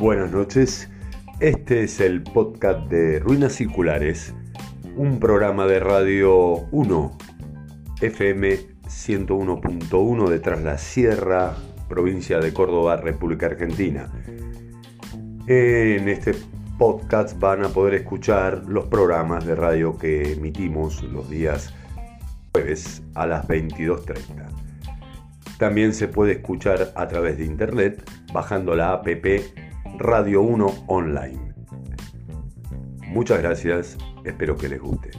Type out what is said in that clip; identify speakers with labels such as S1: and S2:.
S1: Buenas noches, este es el podcast de Ruinas Circulares, un programa de Radio 1, FM 101.1 de Tras Sierra, provincia de Córdoba, República Argentina. En este podcast van a poder escuchar los programas de radio que emitimos los días jueves a las 22.30. También se puede escuchar a través de internet bajando la app Radio 1 Online. Muchas gracias, espero que les guste.